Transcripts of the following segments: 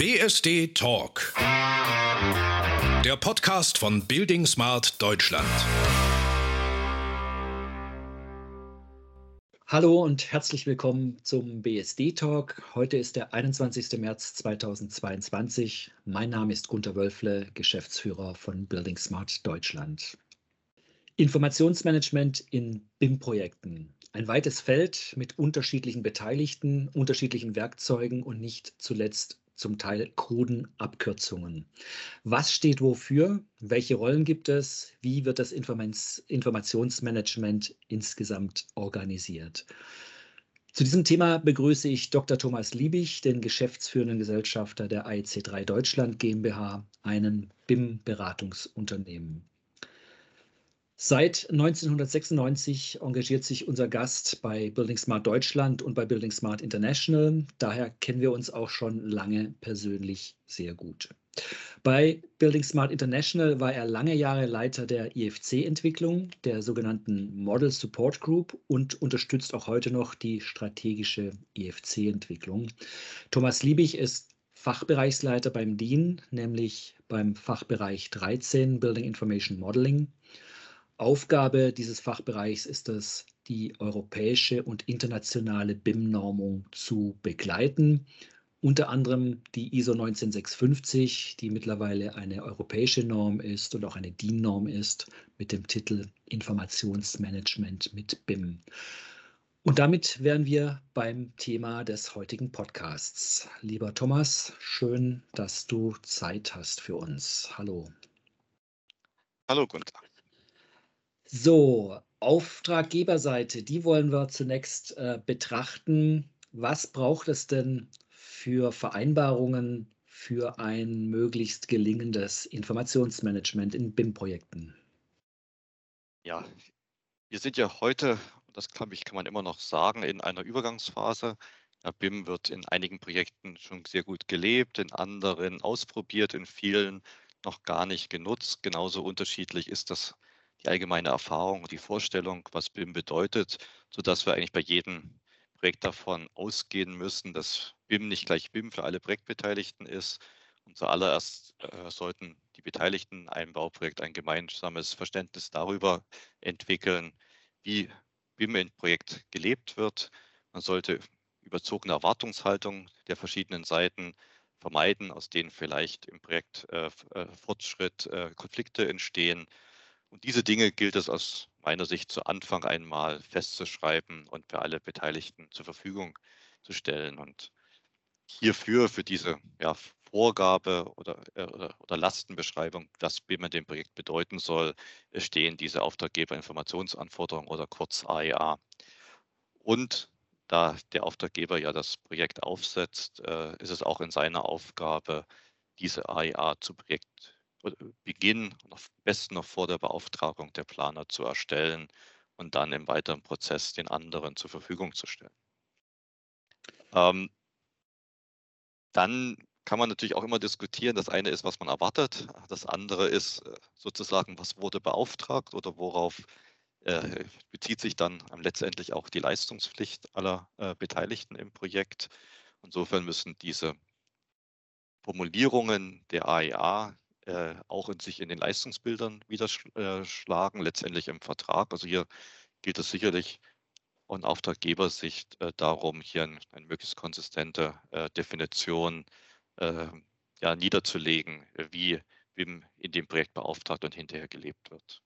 BSD Talk. Der Podcast von Building Smart Deutschland. Hallo und herzlich willkommen zum BSD Talk. Heute ist der 21. März 2022. Mein Name ist Gunter Wölfle, Geschäftsführer von Building Smart Deutschland. Informationsmanagement in BIM-Projekten. Ein weites Feld mit unterschiedlichen Beteiligten, unterschiedlichen Werkzeugen und nicht zuletzt zum Teil kruden Abkürzungen. Was steht wofür? Welche Rollen gibt es? Wie wird das Informationsmanagement insgesamt organisiert? Zu diesem Thema begrüße ich Dr. Thomas Liebig, den geschäftsführenden Gesellschafter der AEC3 Deutschland GmbH, einem BIM-Beratungsunternehmen. Seit 1996 engagiert sich unser Gast bei Building Smart Deutschland und bei Building Smart International. Daher kennen wir uns auch schon lange persönlich sehr gut. Bei Building Smart International war er lange Jahre Leiter der IFC-Entwicklung, der sogenannten Model Support Group und unterstützt auch heute noch die strategische IFC-Entwicklung. Thomas Liebig ist Fachbereichsleiter beim DIN, nämlich beim Fachbereich 13 Building Information Modeling. Aufgabe dieses Fachbereichs ist es, die europäische und internationale BIM-Normung zu begleiten. Unter anderem die ISO 19650, die mittlerweile eine europäische Norm ist und auch eine DIN-Norm ist, mit dem Titel Informationsmanagement mit BIM. Und damit wären wir beim Thema des heutigen Podcasts. Lieber Thomas, schön, dass du Zeit hast für uns. Hallo. Hallo Gunther. So, Auftraggeberseite, die wollen wir zunächst äh, betrachten. Was braucht es denn für Vereinbarungen für ein möglichst gelingendes Informationsmanagement in BIM-Projekten? Ja, wir sind ja heute, das glaube ich, kann man immer noch sagen, in einer Übergangsphase. Ja, BIM wird in einigen Projekten schon sehr gut gelebt, in anderen ausprobiert, in vielen noch gar nicht genutzt. Genauso unterschiedlich ist das die allgemeine Erfahrung und die Vorstellung, was BIM bedeutet, sodass wir eigentlich bei jedem Projekt davon ausgehen müssen, dass BIM nicht gleich BIM für alle Projektbeteiligten ist. Und zuallererst äh, sollten die Beteiligten in einem Bauprojekt ein gemeinsames Verständnis darüber entwickeln, wie BIM im Projekt gelebt wird. Man sollte überzogene Erwartungshaltung der verschiedenen Seiten vermeiden, aus denen vielleicht im Projekt äh, äh Fortschritt, äh, Konflikte entstehen und diese Dinge gilt es aus meiner Sicht zu Anfang einmal festzuschreiben und für alle Beteiligten zur Verfügung zu stellen. Und hierfür, für diese ja, Vorgabe oder, äh, oder, Lastenbeschreibung, was BIM in dem Projekt bedeuten soll, stehen diese Auftraggeberinformationsanforderungen oder kurz AEA. Und da der Auftraggeber ja das Projekt aufsetzt, äh, ist es auch in seiner Aufgabe, diese AEA zu Projekt Beginn, am besten noch vor der Beauftragung der Planer zu erstellen und dann im weiteren Prozess den anderen zur Verfügung zu stellen. Ähm, dann kann man natürlich auch immer diskutieren. Das eine ist, was man erwartet. Das andere ist äh, sozusagen, was wurde beauftragt oder worauf äh, bezieht sich dann letztendlich auch die Leistungspflicht aller äh, Beteiligten im Projekt. Insofern müssen diese Formulierungen der AEA äh, auch in sich in den Leistungsbildern widerschlagen, letztendlich im Vertrag. Also hier gilt es sicherlich von Auftraggebersicht äh, darum, hier ein, eine möglichst konsistente äh, Definition äh, ja, niederzulegen, wie BIM in dem Projekt beauftragt und hinterher gelebt wird.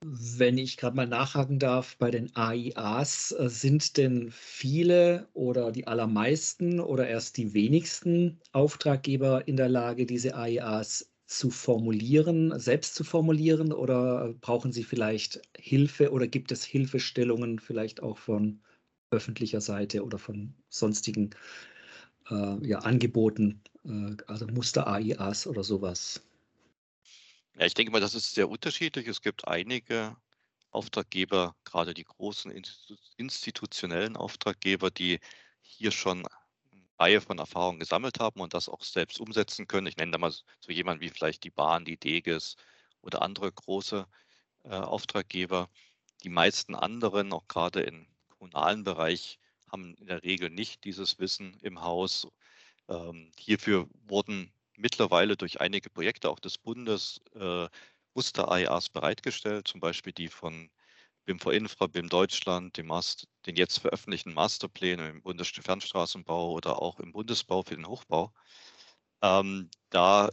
Wenn ich gerade mal nachhaken darf, bei den AIAs, äh, sind denn viele oder die allermeisten oder erst die wenigsten Auftraggeber in der Lage, diese AIAs zu formulieren, selbst zu formulieren oder brauchen sie vielleicht Hilfe oder gibt es Hilfestellungen vielleicht auch von öffentlicher Seite oder von sonstigen äh, ja, Angeboten, äh, also Muster-AIAs oder sowas? Ja, ich denke mal, das ist sehr unterschiedlich. Es gibt einige Auftraggeber, gerade die großen institutionellen Auftraggeber, die hier schon eine Reihe von Erfahrungen gesammelt haben und das auch selbst umsetzen können. Ich nenne da mal so jemanden wie vielleicht die Bahn, die Deges oder andere große äh, Auftraggeber. Die meisten anderen, auch gerade im kommunalen Bereich, haben in der Regel nicht dieses Wissen im Haus Ähm, hierfür wurden mittlerweile durch einige Projekte auch des Bundes äh, Muster-AEAs bereitgestellt, zum Beispiel die von BIMV Infra, BIM Deutschland, den, Master, den jetzt veröffentlichten Masterplänen im Bundesfernstraßenbau oder auch im Bundesbau für den Hochbau. Ähm, da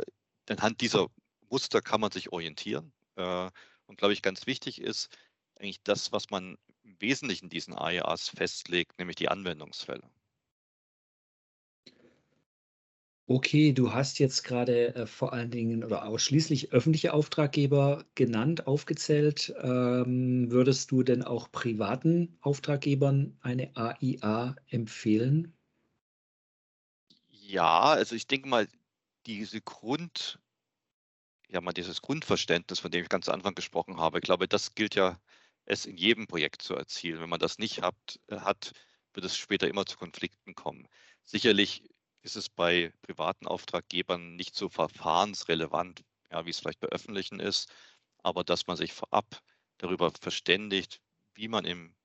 anhand dieser Muster kann man sich orientieren. Äh, und glaube ich, ganz wichtig ist eigentlich das, was man im Wesentlichen diesen AEAs festlegt, nämlich die Anwendungsfälle. Okay, du hast jetzt gerade äh, vor allen Dingen oder ausschließlich öffentliche Auftraggeber genannt, aufgezählt. Ähm, würdest du denn auch privaten Auftraggebern eine AIA empfehlen? Ja, also ich denke mal, diese Grund, ja mal dieses Grundverständnis, von dem ich ganz am Anfang gesprochen habe, ich glaube, das gilt ja es in jedem Projekt zu erzielen. Wenn man das nicht hat, äh, hat wird es später immer zu Konflikten kommen. Sicherlich ist es bei privaten Auftraggebern nicht so verfahrensrelevant, ja, wie es vielleicht bei öffentlichen ist, aber dass man sich vorab darüber verständigt, wie man im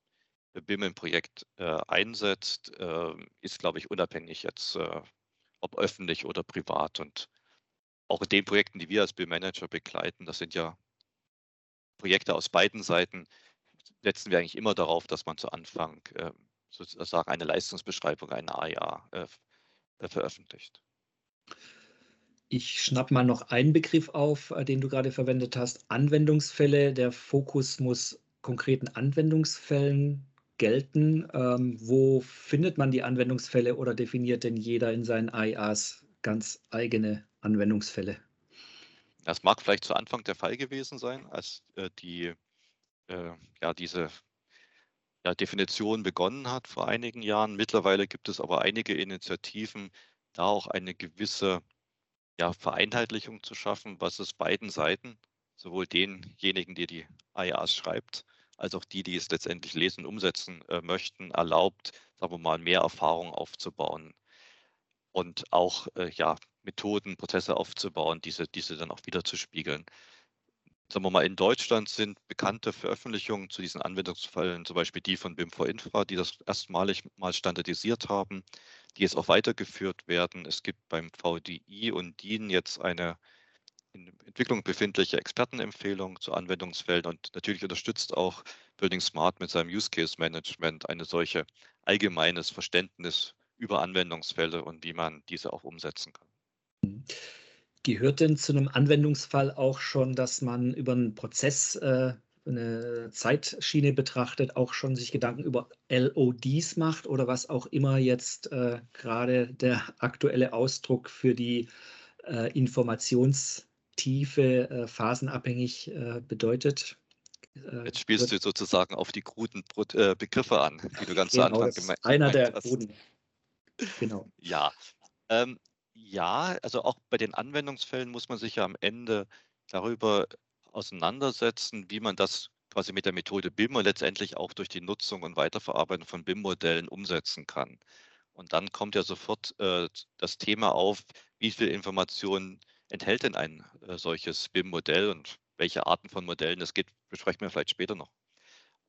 BIM-Projekt äh, einsetzt, äh, ist, glaube ich, unabhängig jetzt, äh, ob öffentlich oder privat. Und auch in den Projekten, die wir als BIM-Manager begleiten, das sind ja Projekte aus beiden Seiten, setzen wir eigentlich immer darauf, dass man zu Anfang ähm, sozusagen eine Leistungsbeschreibung, eine AIA äh, äh, veröffentlicht. Ich schnapp mal noch einen Begriff auf, äh, den du gerade verwendet hast. Anwendungsfälle. Der Fokus muss konkreten Anwendungsfällen gelten. Ähm, wo findet man die Anwendungsfälle oder definiert denn jeder in seinen AIAs ganz eigene Anwendungsfälle? Das mag vielleicht zu Anfang der Fall gewesen sein, als äh, die, äh, ja, diese ja, Definition begonnen hat vor einigen Jahren. Mittlerweile gibt es aber einige Initiativen, da auch eine gewisse ja, Vereinheitlichung zu schaffen, was es beiden Seiten, sowohl denjenigen, die die AIAs schreibt, als auch die, die es letztendlich lesen und umsetzen äh, möchten, erlaubt, sagen wir mal, mehr Erfahrung aufzubauen und auch äh, ja, Methoden, Prozesse aufzubauen, diese, diese dann auch wieder zu spiegeln sagen wir mal, in Deutschland sind bekannte Veröffentlichungen zu diesen Anwendungsfällen, zum Beispiel die von BIM4 Infra, die das erstmalig mal standardisiert haben, die jetzt auch weitergeführt werden. Es gibt beim VDI und DIN jetzt eine in Entwicklung befindliche Expertenempfehlung zu Anwendungsfällen und natürlich unterstützt auch Building Smart mit seinem Use Case Management eine solche allgemeines Verständnis über Anwendungsfälle und wie man diese auch umsetzen kann. Mhm. Gehört denn zu einem Anwendungsfall auch schon, dass man über einen Prozess äh, eine Zeitschiene betrachtet, auch schon sich Gedanken über LODs macht oder was auch immer jetzt äh, gerade der aktuelle Ausdruck für die äh, Informationstiefe äh, phasenabhängig äh, bedeutet? Äh, jetzt spielst du sozusagen auf die kruden Begriffe an, die du ganz genau, am Anfang gemeint hast. Einer der kruden. Genau. Ja. Ähm, ja, also auch bei den Anwendungsfällen muss man sich ja am Ende darüber auseinandersetzen, wie man das quasi mit der Methode BIM und letztendlich auch durch die Nutzung und Weiterverarbeitung von BIM-Modellen umsetzen kann. Und dann kommt ja sofort äh, das Thema auf, wie viel Informationen enthält denn ein äh, solches BIM-Modell und welche Arten von Modellen es gibt, besprechen wir vielleicht später noch.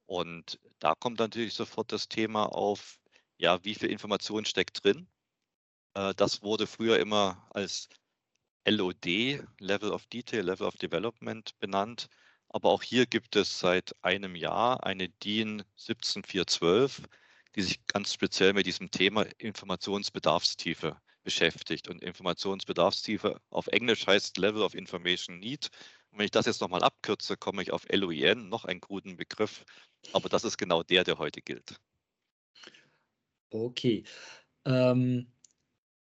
Und da kommt natürlich sofort das Thema auf, ja, wie viel Information steckt drin das wurde früher immer als LOD, Level of Detail, Level of Development benannt. Aber auch hier gibt es seit einem Jahr eine DIN 17412, die sich ganz speziell mit diesem Thema Informationsbedarfstiefe beschäftigt. Und Informationsbedarfstiefe auf Englisch heißt Level of Information Need. Und wenn ich das jetzt nochmal abkürze, komme ich auf LOIN, noch einen guten Begriff. Aber das ist genau der, der heute gilt. Okay. Ähm,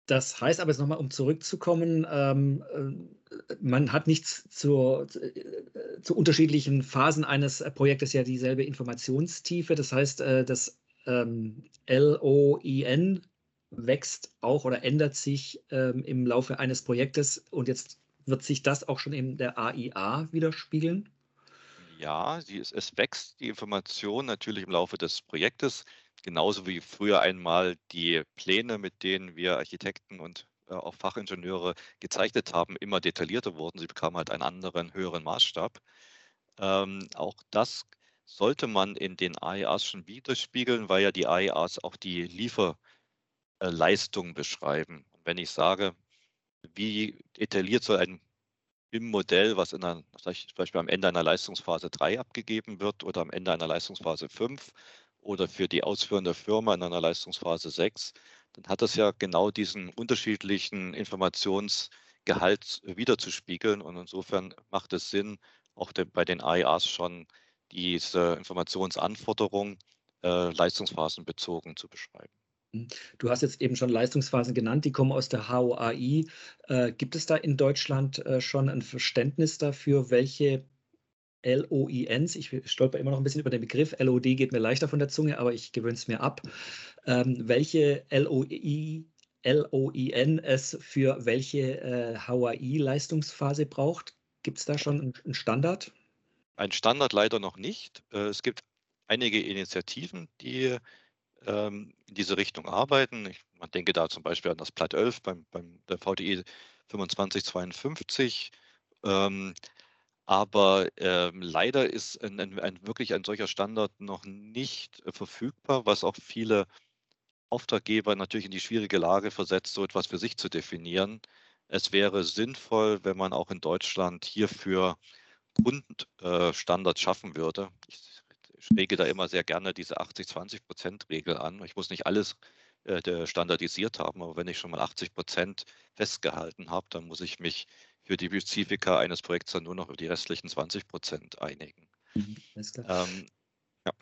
das heißt aber jetzt nochmal, um zurückzukommen, ähm, äh, man hat nichts zur, äh, zu unterschiedlichen Phasen eines Projektes ja dieselbe Informationstiefe. Das heißt, äh, das ähm, LOIN wächst auch oder ändert sich ähm, im Laufe eines Projektes und jetzt wird sich das auch schon in der AIA widerspiegeln? Ja, ist, es wächst die Information natürlich im Laufe des Projektes genauso wie früher einmal die Pläne, mit denen wir Architekten und äh, auch Fachingenieure gezeichnet haben, immer detaillierter wurden. Sie bekamen halt einen anderen, höheren Maßstab. Ähm, auch das sollte man in den AEAs schon widerspiegeln, weil ja die AEAs auch die Lieferleistung beschreiben. Und wenn ich sage, wie detailliert soll ein BIM-Modell, was in einer, zum Beispiel am Ende einer Leistungsphase 3 abgegeben wird oder am Ende einer Leistungsphase 5 oder für die ausführende Firma in einer Leistungsphase 6, dann hat das ja genau diesen unterschiedlichen Informationsgehalt wiederzuspiegeln. Und insofern macht es Sinn, auch bei den AIAs schon diese Informationsanforderungen äh, leistungsphasenbezogen zu beschreiben. Hm. Du hast jetzt eben schon Leistungsphasen genannt, die kommen aus der HOAI. Äh, gibt es da in Deutschland äh, schon ein Verständnis dafür, welche LOINs, ich stolper immer noch ein bisschen über den Begriff, LOD geht mir leichter von der Zunge, aber ich gewöhne es mir ab, ähm, welche LOI, LOIN es für welche äh, HOAI-Leistungsphase braucht? Gibt es da schon einen Standard? Ein Standard leider noch nicht. Äh, es gibt einige Initiativen, die ähm, in diese Richtung arbeiten. Ich, man denke da zum Beispiel an das Platt 11 beim, beim der VDI 2552. Ähm, aber ähm, leider ist ein, ein, ein, wirklich ein solcher Standard noch nicht äh, verfügbar, was auch viele Auftraggeber natürlich in die schwierige Lage versetzt, so etwas für sich zu definieren. Es wäre sinnvoll, wenn man auch in Deutschland hierfür Grundstandards äh, schaffen würde. Ich schräge da immer sehr gerne diese 80-20-Prozent-Regel an. Ich muss nicht alles äh, standardisiert haben, aber wenn ich schon mal 80 Prozent festgehalten habe, dann muss ich mich für die Spezifika eines Projekts dann nur noch über die restlichen 20 Prozent einigen. Mhm, ähm, ja.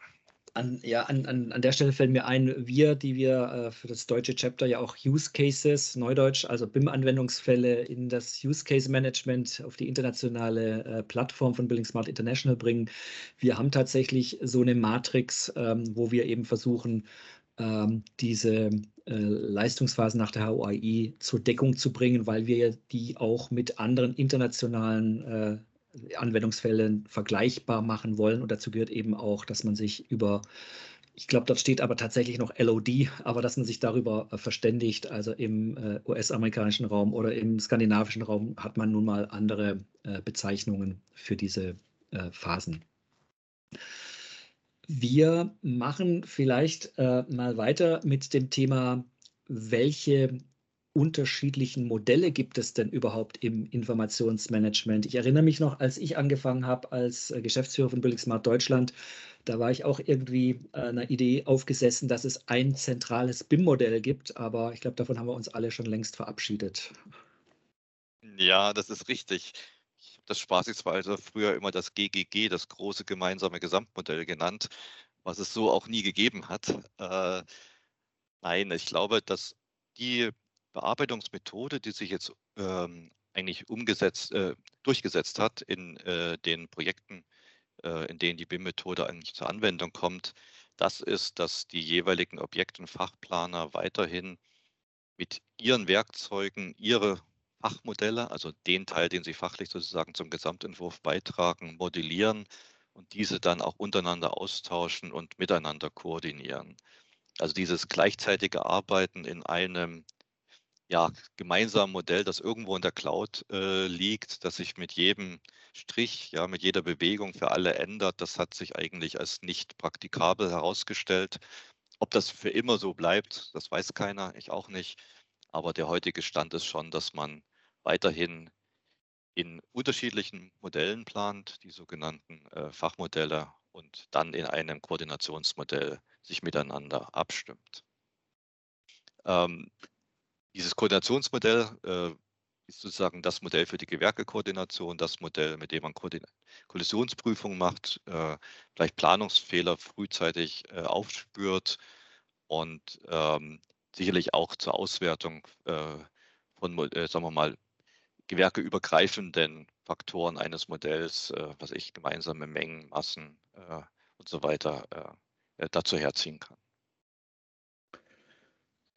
An, ja, an, an, an der Stelle fällt mir ein, wir, die wir äh, für das deutsche Chapter ja auch Use Cases, Neudeutsch, also BIM-Anwendungsfälle in das Use Case Management auf die internationale äh, Plattform von Building Smart International bringen. Wir haben tatsächlich so eine Matrix, ähm, wo wir eben versuchen, ähm, diese Leistungsphasen nach der HOAI zur Deckung zu bringen, weil wir die auch mit anderen internationalen äh, Anwendungsfällen vergleichbar machen wollen. Und dazu gehört eben auch, dass man sich über, ich glaube, dort steht aber tatsächlich noch LOD, aber dass man sich darüber äh, verständigt. Also im äh, US-amerikanischen Raum oder im skandinavischen Raum hat man nun mal andere äh, Bezeichnungen für diese äh, Phasen. Wir machen vielleicht äh, mal weiter mit dem Thema, welche unterschiedlichen Modelle gibt es denn überhaupt im Informationsmanagement? Ich erinnere mich noch, als ich angefangen habe als äh, Geschäftsführer von Building Smart Deutschland, da war ich auch irgendwie äh, einer Idee aufgesessen, dass es ein zentrales BIM-Modell gibt, aber ich glaube, davon haben wir uns alle schon längst verabschiedet. Ja, das ist richtig. Das spaßigsweise früher immer das GGG, das große gemeinsame Gesamtmodell genannt, was es so auch nie gegeben hat. Äh, nein, ich glaube, dass die Bearbeitungsmethode, die sich jetzt ähm, eigentlich umgesetzt, äh, durchgesetzt hat in äh, den Projekten, äh, in denen die BIM-Methode eigentlich zur Anwendung kommt, das ist, dass die jeweiligen Objekt- und Fachplaner weiterhin mit ihren Werkzeugen ihre Fachmodelle, also den Teil, den sie fachlich sozusagen zum Gesamtentwurf beitragen, modellieren und diese dann auch untereinander austauschen und miteinander koordinieren. Also dieses gleichzeitige Arbeiten in einem ja, gemeinsamen Modell, das irgendwo in der Cloud äh, liegt, das sich mit jedem Strich, ja, mit jeder Bewegung für alle ändert, das hat sich eigentlich als nicht praktikabel herausgestellt. Ob das für immer so bleibt, das weiß keiner, ich auch nicht. Aber der heutige Stand ist schon, dass man weiterhin in unterschiedlichen Modellen plant, die sogenannten äh, Fachmodelle, und dann in einem Koordinationsmodell sich miteinander abstimmt. Ähm, dieses Koordinationsmodell äh, ist sozusagen das Modell für die Gewerkekoordination, das Modell, mit dem man Kollisionsprüfungen macht, äh, vielleicht Planungsfehler frühzeitig äh, aufspürt und ähm, sicherlich auch zur Auswertung äh, von, äh, sagen wir mal, gewerkeübergreifenden Faktoren eines Modells, äh, was ich gemeinsame Mengen, Massen äh, und so weiter dazu herziehen kann.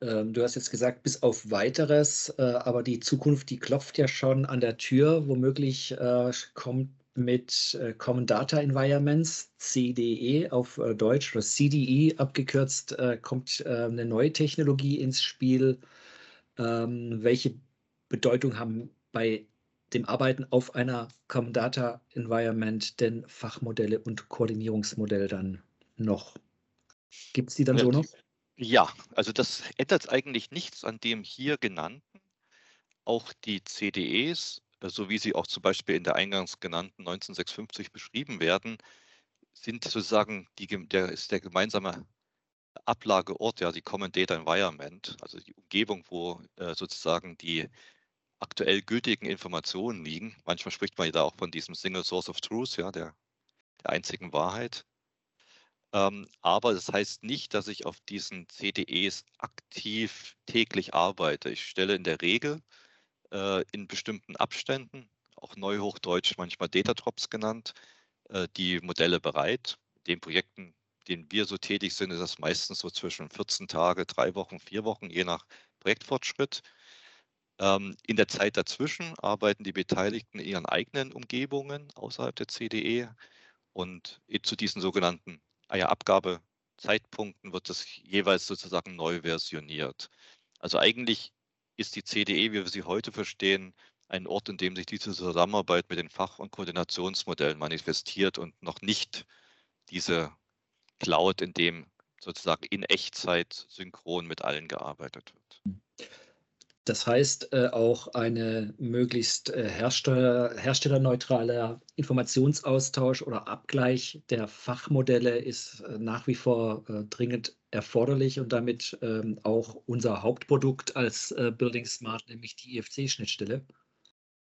Ähm, du hast jetzt gesagt, bis auf weiteres, äh, aber die Zukunft, die klopft ja schon an der Tür. Womöglich äh, kommt mit äh, Common Data Environments, CDE auf Deutsch oder CDE abgekürzt, kommt eine neue Technologie ins Spiel. Ähm, welche Bedeutung haben bei dem Arbeiten auf einer Common Data Environment denn Fachmodelle und Koordinierungsmodelle dann noch? Gibt es die dann so noch? Ja, also das ändert eigentlich nichts an dem hier genannten. auch die CDEs, so wie sie auch zum Beispiel in der eingangs genannten 19650 beschrieben werden, sind sozusagen die, der, ist der gemeinsame Ablageort, ja, die Common Data Environment, also die Umgebung, wo äh, sozusagen die aktuell gültigen Informationen liegen. Manchmal spricht man ja da auch von diesem Single Source of Truth, ja, der, der einzigen Wahrheit. Ähm, aber das heißt nicht, dass ich auf diesen CDEs aktiv täglich arbeite. Ich stelle in der Regel äh, in bestimmten Abständen, auch Neuhochdeutsch manchmal Datadrops genannt, äh, die Modelle bereit. In den Projekten, denen wir so tätig sind, ist das meistens so zwischen 14 Tage, drei Wochen, vier Wochen, je nach Projektfortschritt. Ähm, in der Zeit dazwischen arbeiten die Beteiligten in ihren eigenen Umgebungen außerhalb der CDE und zu diesen sogenannten Abgabezeitpunkten wird das jeweils sozusagen neu versioniert. Also eigentlich ist die CDE, wie wir sie heute verstehen, ein Ort, in dem sich diese Zusammenarbeit mit den Fach- und Koordinationsmodellen manifestiert und noch nicht diese Cloud, in dem sozusagen in Echtzeit synchron mit allen gearbeitet wird. Das heißt, äh, auch eine möglichst äh, hersteller, herstellerneutraler Informationsaustausch oder Abgleich der Fachmodelle ist äh, nach wie vor äh, dringend erforderlich und damit ähm, auch unser Hauptprodukt als äh, Building Smart, nämlich die IFC-Schnittstelle.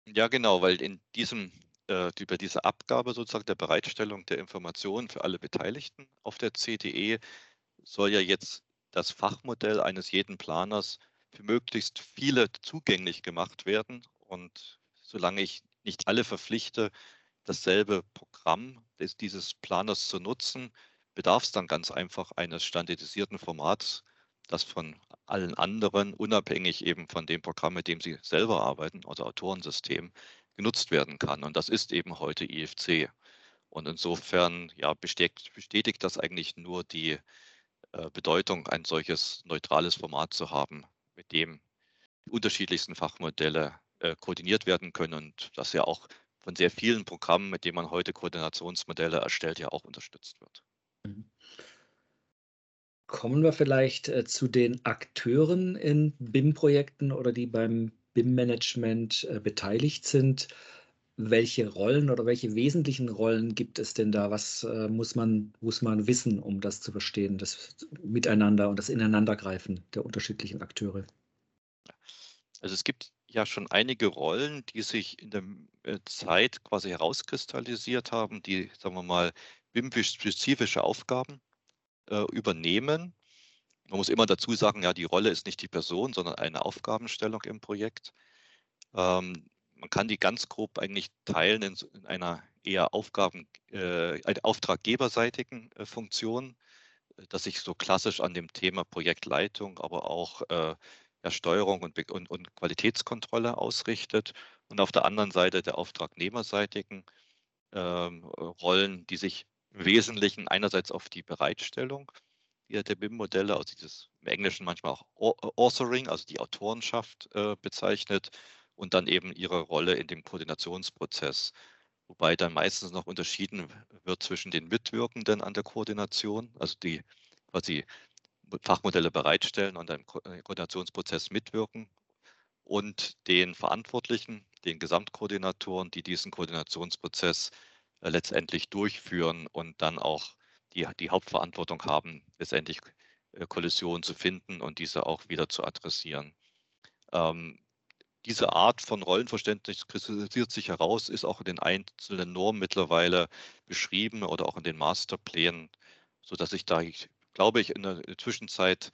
Ja, genau, weil in diesem, äh, über diese Abgabe sozusagen der Bereitstellung der Informationen für alle Beteiligten auf der CDE soll ja jetzt das Fachmodell eines jeden Planers für möglichst viele zugänglich gemacht werden. Und solange ich nicht alle verpflichte, dasselbe Programm des, dieses Planers zu nutzen, bedarf es dann ganz einfach eines standardisierten Formats, das von allen anderen, unabhängig eben von dem Programm, mit dem sie selber arbeiten, also Autorensystem, genutzt werden kann. Und das ist eben heute IFC. Und insofern ja, bestätigt, bestätigt das eigentlich nur die äh, Bedeutung, ein solches neutrales Format zu haben, mit dem die unterschiedlichsten Fachmodelle äh, koordiniert werden können und das ja auch von sehr vielen Programmen, mit denen man heute Koordinationsmodelle erstellt, ja auch unterstützt wird. Mhm. Kommen wir vielleicht äh, zu den Akteuren in BIM-Projekten oder die beim BIM-Management äh, beteiligt sind. Welche Rollen oder welche wesentlichen Rollen gibt es denn da? Was äh, muss, man, muss man wissen, um das zu verstehen, das Miteinander und das Ineinandergreifen der unterschiedlichen Akteure? Also es gibt ja schon einige Rollen, die sich in der äh, Zeit quasi herauskristallisiert haben, die, sagen wir mal, BIM-spezifische Aufgaben äh, übernehmen. Man muss immer dazu sagen, ja, die Rolle ist nicht die Person, sondern eine Aufgabenstellung im Projekt. Ähm, man kann die ganz grob eigentlich teilen in, in einer eher Aufgaben, äh, auftraggeberseitigen äh, Funktion, dass sich so klassisch an dem Thema Projektleitung, aber auch äh, ja, Steuerung und, und, und, Qualitätskontrolle ausrichtet. Und auf der anderen Seite der auftragnehmerseitigen ähm, Rollen, die sich im Wesentlichen einerseits auf die Bereitstellung der BIM-Modelle, also dieses im Englischen manchmal auch Authoring, also die Autorenschaft äh, bezeichnet, und dann eben ihre Rolle in dem Koordinationsprozess. Wobei dann meistens noch unterschieden wird zwischen den Mitwirkenden an der Koordination, also die quasi Fachmodelle bereitstellen und im äh, Koordinationsprozess mitwirken und den Verantwortlichen, den Gesamtkoordinatoren, die diesen Koordinationsprozess äh, letztendlich durchführen und dann auch die, die Hauptverantwortung haben, letztendlich äh, Kollisionen zu finden und diese auch wieder zu adressieren. Ähm, diese Art von Rollenverständnis kristallisiert sich heraus, ist auch in den einzelnen Normen mittlerweile beschrieben oder auch in den Masterplänen, sodass ich da, ich, glaube ich, in der Zwischenzeit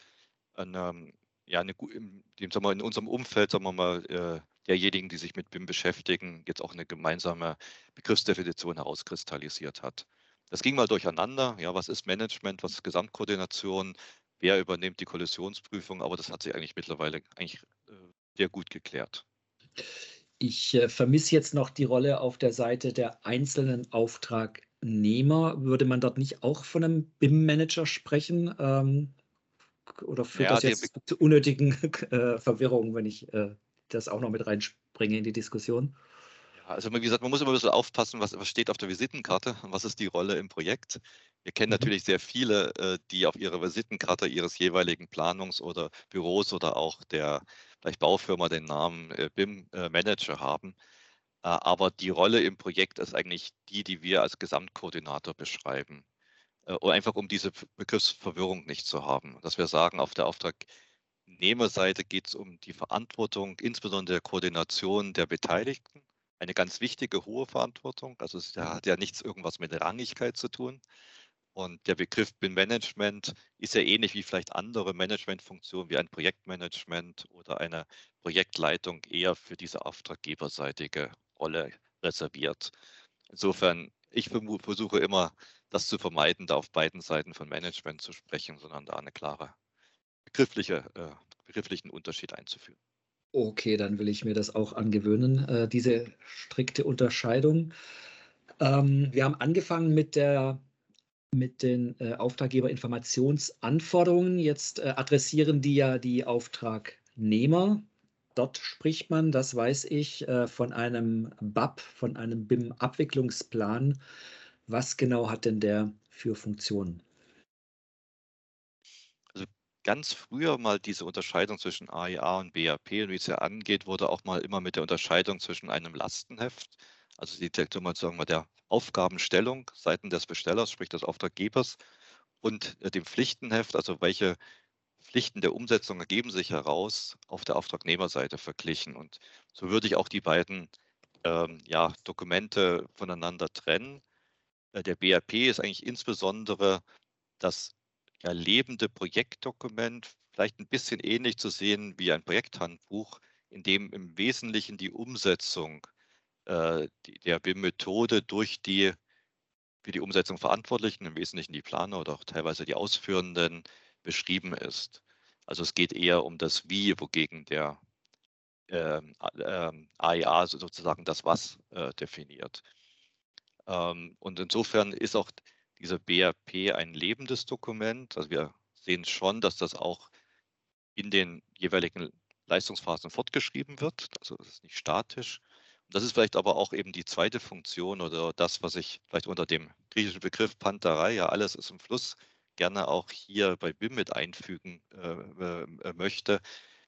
eine, ja, eine, in, sagen wir, in unserem Umfeld, sagen wir mal, äh, derjenigen, die sich mit BIM beschäftigen, jetzt auch eine gemeinsame Begriffsdefinition herauskristallisiert hat. Das ging mal durcheinander. Ja, was ist Management, was ist Gesamtkoordination, wer übernimmt die Kollisionsprüfung, aber das hat sich eigentlich mittlerweile eigentlich sehr gut geklärt. Ich äh, vermisse jetzt noch die Rolle auf der Seite der einzelnen Auftragnehmer. Würde man dort nicht auch von einem BIM-Manager sprechen? Ähm, oder führt ja, das jetzt zu unnötigen äh, Verwirrungen, wenn ich äh, das auch noch mit reinbringe in die Diskussion? Ja, also wie gesagt, man muss immer ein bisschen aufpassen, was, was steht auf der Visitenkarte und was ist die Rolle im Projekt. Wir kennen mhm. natürlich sehr viele, äh, die auf ihrer Visitenkarte ihres jeweiligen Planungs- oder Büros oder auch der vielleicht Baufirma den Namen äh, BIM äh, Manager haben. Äh, aber die Rolle im Projekt ist eigentlich die, die wir als Gesamtkoordinator beschreiben. Einfach um diese Begriffsverwirrung nicht zu haben. Dass wir sagen, auf der Auftragnehmerseite geht es um die Verantwortung, insbesondere der Koordination der Beteiligten. Eine ganz wichtige, hohe Verantwortung. Also es hat ja nichts irgendwas mit Rangigkeit zu tun. Und der Begriff BIM-Management ist ja ähnlich wie vielleicht andere Managementfunktionen wie ein Projektmanagement oder eine Projektleitung eher für diese auftraggeberseitige Rolle reserviert. Insofern, ich versuche immer, das zu vermeiden, da auf beiden Seiten von Management zu sprechen, sondern da eine klare begriffliche, äh, begrifflichen Unterschied einzuführen. Okay, dann will ich mir das auch angewöhnen, äh, diese strikte Unterscheidung. Ähm, wir haben angefangen mit der mit den äh, Auftraggeberinformationsanforderungen. Jetzt äh, adressieren die ja die Auftragnehmer. Dort spricht man, das weiß ich, äh, von einem BAP, von einem BIM-Abwicklungsplan. Was genau hat denn der für Funktionen? Also ganz früher mal diese Unterscheidung zwischen AIA und BAP und wie es ja angeht, wurde auch mal immer mit der Unterscheidung zwischen einem Lastenheft, also die sagen wir, der Aufgabenstellung seitens des Bestellers, sprich des Auftraggebers, und äh, dem Pflichtenheft, also welche Pflichten der Umsetzung ergeben sich heraus, auf der Auftragnehmerseite verglichen. Und so würde ich auch die beiden ähm, ja, Dokumente voneinander trennen. Äh, der BRP ist eigentlich insbesondere das ja, lebende Projektdokument, vielleicht ein bisschen ähnlich zu sehen wie ein Projekthandbuch, in dem im Wesentlichen die Umsetzung äh, der BIM-Methode durch die für die Umsetzung Verantwortlichen, im Wesentlichen die Planer oder auch teilweise die Ausführenden, beschrieben ist. Also es geht eher um das Wie, wogegen der ähm, äh, AIA sozusagen das Was äh, definiert. Ähm, und insofern ist auch dieser BRP ein lebendes Dokument. Also wir sehen schon, dass das auch in den jeweiligen Leistungsphasen fortgeschrieben wird. Also es ist nicht statisch. Das ist vielleicht aber auch eben die zweite Funktion oder das, was ich vielleicht unter dem griechischen Begriff Panterei, ja alles ist im Fluss, gerne auch hier bei BIM mit einfügen äh, äh, möchte.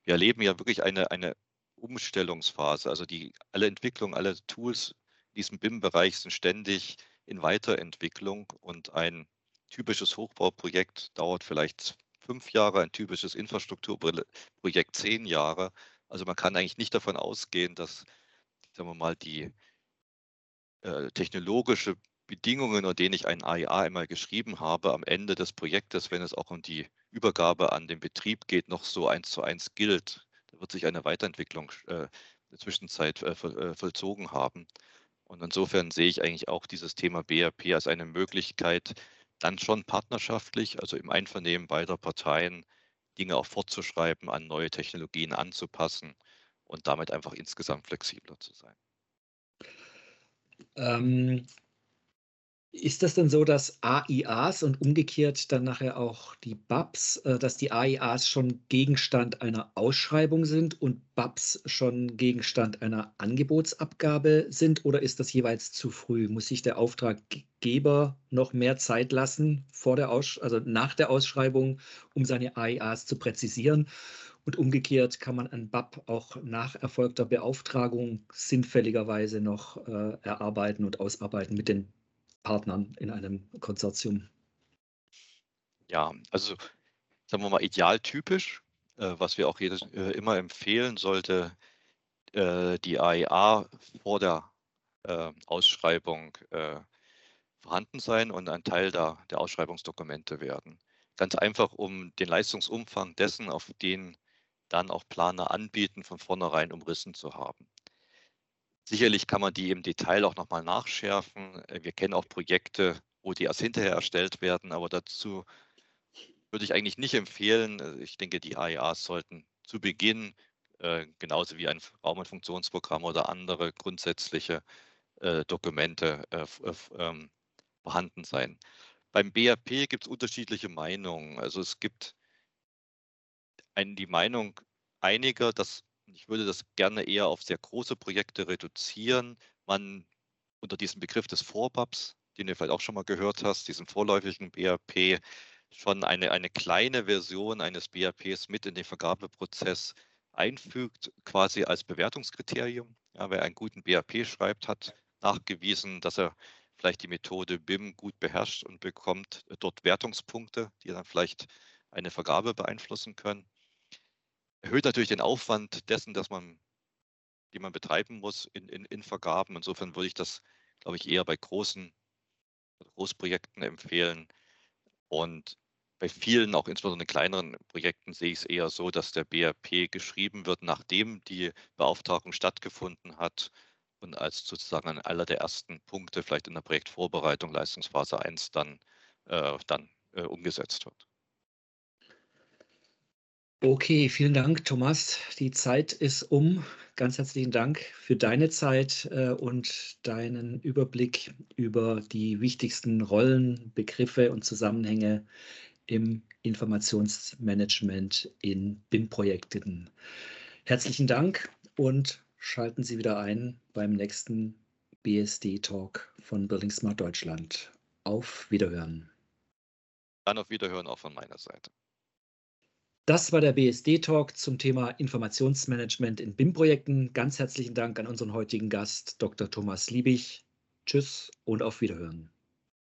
Wir erleben ja wirklich eine, eine Umstellungsphase. Also die alle Entwicklungen, alle Tools diesem BIM-Bereich sind ständig in Weiterentwicklung und ein typisches Hochbauprojekt dauert vielleicht fünf Jahre, ein typisches Infrastrukturprojekt zehn Jahre. Also man kann eigentlich nicht davon ausgehen, dass, sagen wir mal, die äh, technologische Bedingungen, unter denen ich ein AIA einmal geschrieben habe, am Ende des Projektes, wenn es auch um die Übergabe an den Betrieb geht, noch so eins zu eins gilt. Da wird sich eine Weiterentwicklung äh, in der Zwischenzeit äh, äh vollzogen haben. Und insofern sehe ich eigentlich auch dieses Thema BRP als eine Möglichkeit, dann schon partnerschaftlich, also im Einvernehmen beider Parteien, Dinge auch fortzuschreiben, an neue Technologien anzupassen und damit einfach insgesamt flexibler zu sein. Ähm, ist das denn so, dass AIAs und umgekehrt dann nachher auch die BAPs, äh, dass die AIAs schon Gegenstand einer Ausschreibung sind und BAPs schon Gegenstand einer Angebotsabgabe sind oder ist das jeweils zu früh? Muss sich der Auftraggeber noch mehr Zeit lassen vor der Aus also nach der Ausschreibung, um seine AIAs zu präzisieren? Und umgekehrt kann man ein BAP auch nach erfolgter Beauftragung sinnfälligerweise noch äh, erarbeiten und ausarbeiten mit den Partnern in einem Konsortium? Ja, also sagen wir mal idealtypisch, äh, was wir auch jedes, äh, immer empfehlen, sollte äh, die AEA vor der äh, Ausschreibung äh, vorhanden sein und ein Teil der, der Ausschreibungsdokumente werden. Ganz einfach, um den Leistungsumfang dessen, auf den dann auch Planer anbieten, von vornherein umrissen zu haben. Sicherlich kann man die im Detail auch nochmal nachschärfen. Äh, wir kennen auch Projekte, wo die erst hinterher erstellt werden, aber dazu würde ich eigentlich nicht empfehlen. Äh, ich denke, die AIAs sollten zu Beginn, äh, genauso wie ein Raum- und Funktionsprogramm oder andere grundsätzliche äh, Dokumente äh, ähm, vorhanden sein. Beim BAP gibt es unterschiedliche Meinungen. Also es gibt ein, die Meinung einiger, dass ich würde das gerne eher auf sehr große Projekte reduzieren. Man unter diesem Begriff des Vorbaps, den du vielleicht auch schon mal gehört hast, diesem vorläufigen BAP, schon eine, eine kleine Version eines BAPs mit in den Vergabeprozess einfügt, quasi als Bewertungskriterium. Ja, wer einen guten BAP schreibt, hat nachgewiesen, dass er vielleicht die Methode BIM gut beherrscht und bekommt dort Wertungspunkte, die dann vielleicht eine Vergabe beeinflussen können. Erhöht natürlich den Aufwand dessen, dass man, die man betreiben muss in, in, in Vergaben. Insofern würde ich das, glaube ich, eher bei großen Großprojekten empfehlen. Und bei vielen, auch insbesondere kleineren Projekten, sehe ich es eher so, dass der BRP geschrieben wird, nachdem die Beauftragung stattgefunden hat und als sozusagen an aller der ersten Punkte, vielleicht in der Projektvorbereitung, Leistungsphase 1, dann, äh, dann äh, umgesetzt wird. Okay, vielen Dank, Thomas. Die Zeit ist um. Ganz herzlichen Dank für deine Zeit äh, und deinen Überblick über die wichtigsten Rollen, Begriffe und Zusammenhänge im Informationsmanagement in BIM-Projekten. Herzlichen Dank und schalten Sie wieder ein beim nächsten BSD-Talk von Building Smart Deutschland. Auf Wiederhören. Dann auf Wiederhören auch von meiner Seite. Das war der BSD-Talk zum Thema Informationsmanagement in BIM-Projekten. Ganz herzlichen Dank an unseren heutigen Gast, Dr. Thomas Liebig. Tschüss und auf Wiederhören.